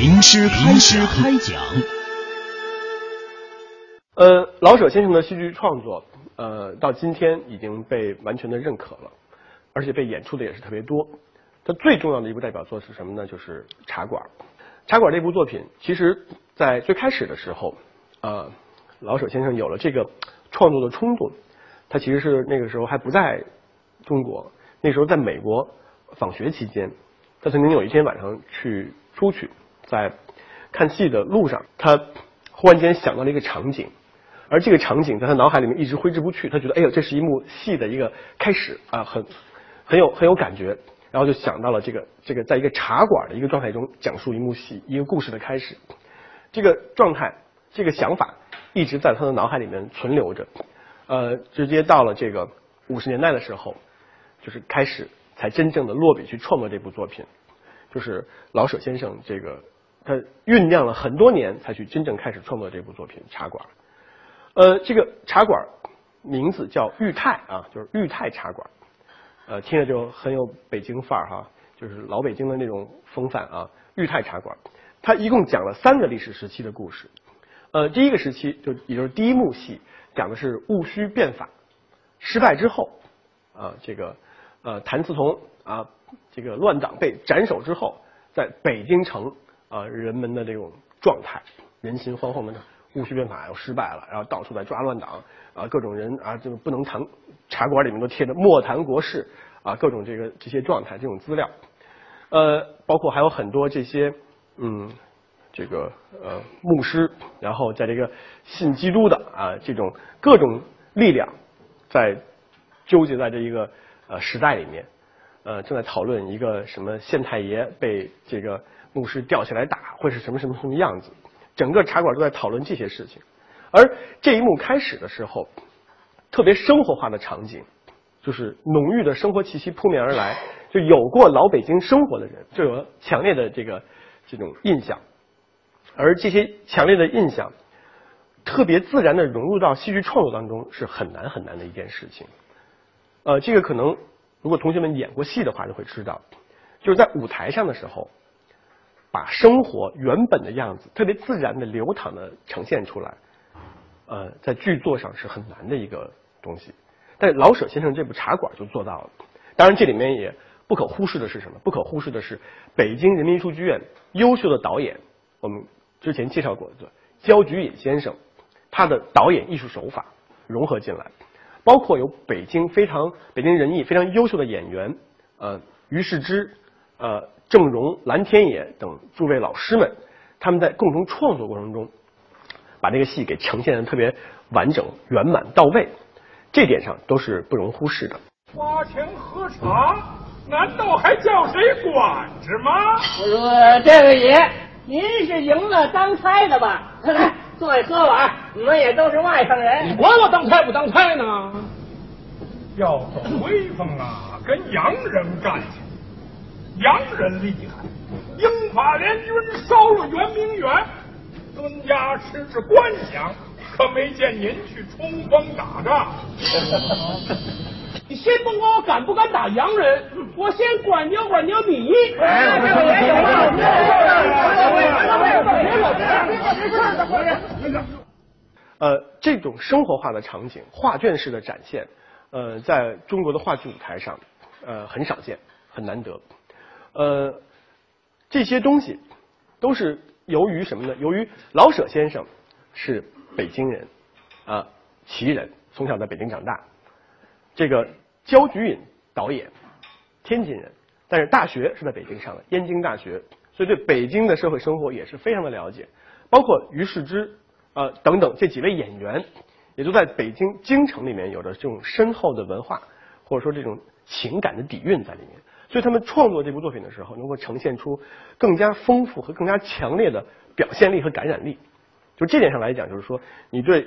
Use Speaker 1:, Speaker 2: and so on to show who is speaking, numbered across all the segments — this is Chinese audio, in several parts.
Speaker 1: 名师开师开讲。
Speaker 2: 呃，老舍先生的戏剧创作，呃，到今天已经被完全的认可了，而且被演出的也是特别多。他最重要的一部代表作是什么呢？就是《茶馆》。《茶馆》这部作品，其实在最开始的时候，呃，老舍先生有了这个创作的冲动，他其实是那个时候还不在中国，那时候在美国访学期间，他曾经有一天晚上去出去，在看戏的路上，他忽然间想到了一个场景，而这个场景在他脑海里面一直挥之不去。他觉得，哎呦，这是一幕戏的一个开始啊，很很有很有感觉。然后就想到了这个这个，在一个茶馆的一个状态中讲述一幕戏，一个故事的开始。这个状态，这个想法一直在他的脑海里面存留着。呃，直接到了这个五十年代的时候，就是开始才真正的落笔去创作这部作品。就是老舍先生这个，他酝酿了很多年才去真正开始创作这部作品《茶馆》。呃，这个茶馆名字叫裕泰啊，就是裕泰茶馆。呃，听着就很有北京范儿哈，就是老北京的那种风范啊。裕泰茶馆，它一共讲了三个历史时期的故事。呃，第一个时期就也就是第一幕戏，讲的是戊戌变法失败之后，啊，这个呃谭嗣同啊，这个乱党被斩首之后，在北京城啊人们的这种状态，人心惶惶的。戊戌变法又失败了，然后到处在抓乱党啊，各种人啊，就不能谈。茶馆里面都贴着莫谈国事啊，各种这个这些状态，这种资料，呃，包括还有很多这些嗯，这个呃牧师，然后在这个信基督的啊，这种各种力量在纠结在这一个呃时代里面，呃，正在讨论一个什么县太爷被这个牧师吊起来打会是什么什么什么样子。整个茶馆都在讨论这些事情，而这一幕开始的时候，特别生活化的场景，就是浓郁的生活气息扑面而来。就有过老北京生活的人，就有强烈的这个这种印象，而这些强烈的印象，特别自然的融入到戏剧创作当中，是很难很难的一件事情。呃，这个可能如果同学们演过戏的话，就会知道，就是在舞台上的时候。把生活原本的样子特别自然的流淌的呈现出来，呃，在剧作上是很难的一个东西。但老舍先生这部《茶馆》就做到了。当然，这里面也不可忽视的是什么？不可忽视的是北京人民艺术剧院优秀的导演，我们之前介绍过的焦菊隐先生，他的导演艺术手法融合进来，包括有北京非常北京人艺非常优秀的演员，呃，于世之，呃。郑荣、蓝天野等诸位老师们，他们在共同创作过程中，把这个戏给呈现的特别完整、圆满到位，这点上都是不容忽视的。
Speaker 3: 花钱喝茶，难道还叫谁管着吗？
Speaker 4: 我说这位爷，您是赢了当差的吧？来，坐下喝碗。你们也都是外省人，
Speaker 3: 你管我当差不当差呢？要走威风啊，跟洋人干去。洋人厉害，英法联军烧了圆明园，孙家吃着官饷，可没见您去冲锋打仗。你先甭管我敢不敢打洋人，我先管教管教你。
Speaker 2: 呃，这种生活化的场景，画卷式的展现，呃，在中国的话剧舞台上，呃，很少见，很难得。呃，这些东西都是由于什么呢？由于老舍先生是北京人，啊，旗人，从小在北京长大。这个焦菊隐导演，天津人，但是大学是在北京上的，燕京大学，所以对北京的社会生活也是非常的了解。包括于世之，呃，等等这几位演员，也都在北京京城里面有着这种深厚的文化，或者说这种情感的底蕴在里面。所以他们创作这部作品的时候，能够呈现出更加丰富和更加强烈的表现力和感染力。就这点上来讲，就是说你对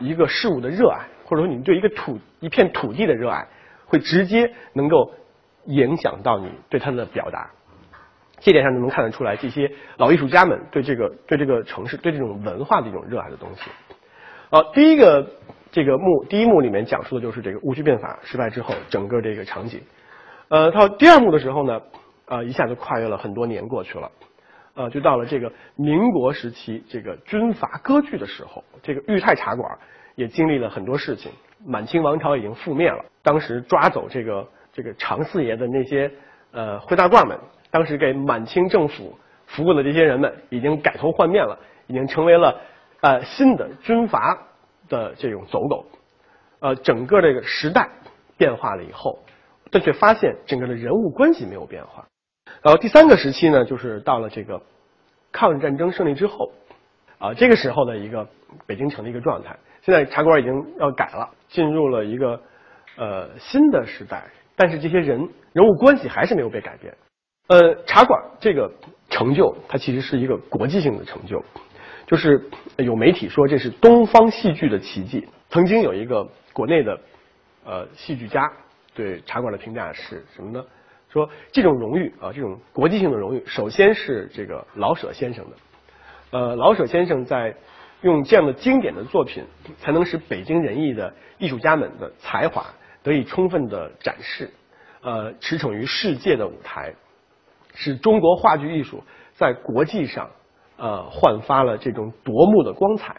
Speaker 2: 一个事物的热爱，或者说你对一个土一片土地的热爱，会直接能够影响到你对它的表达。这点上就能看得出来，这些老艺术家们对这个对这个城市、对这种文化的一种热爱的东西。好，第一个这个幕第一幕里面讲述的就是这个戊戌变法失败之后整个这个场景。呃，到第二幕的时候呢，呃，一下就跨越了很多年过去了，呃，就到了这个民国时期，这个军阀割据的时候，这个裕泰茶馆也经历了很多事情。满清王朝已经覆灭了，当时抓走这个这个常四爷的那些呃灰大褂们，当时给满清政府服务的这些人们，已经改头换面了，已经成为了呃新的军阀的这种走狗。呃，整个这个时代变化了以后，但却发现整个的人物关系没有变化。然后第三个时期呢，就是到了这个抗日战争胜利之后，啊，这个时候的一个北京城的一个状态。现在茶馆已经要改了，进入了一个呃新的时代，但是这些人人物关系还是没有被改变。呃，茶馆这个成就，它其实是一个国际性的成就，就是有媒体说这是东方戏剧的奇迹。曾经有一个国内的呃戏剧家对茶馆的评价是什么呢？说这种荣誉啊，这种国际性的荣誉，首先是这个老舍先生的。呃，老舍先生在。用这样的经典的作品，才能使北京人艺的艺术家们的才华得以充分的展示，呃，驰骋于世界的舞台，使中国话剧艺术在国际上呃焕发了这种夺目的光彩。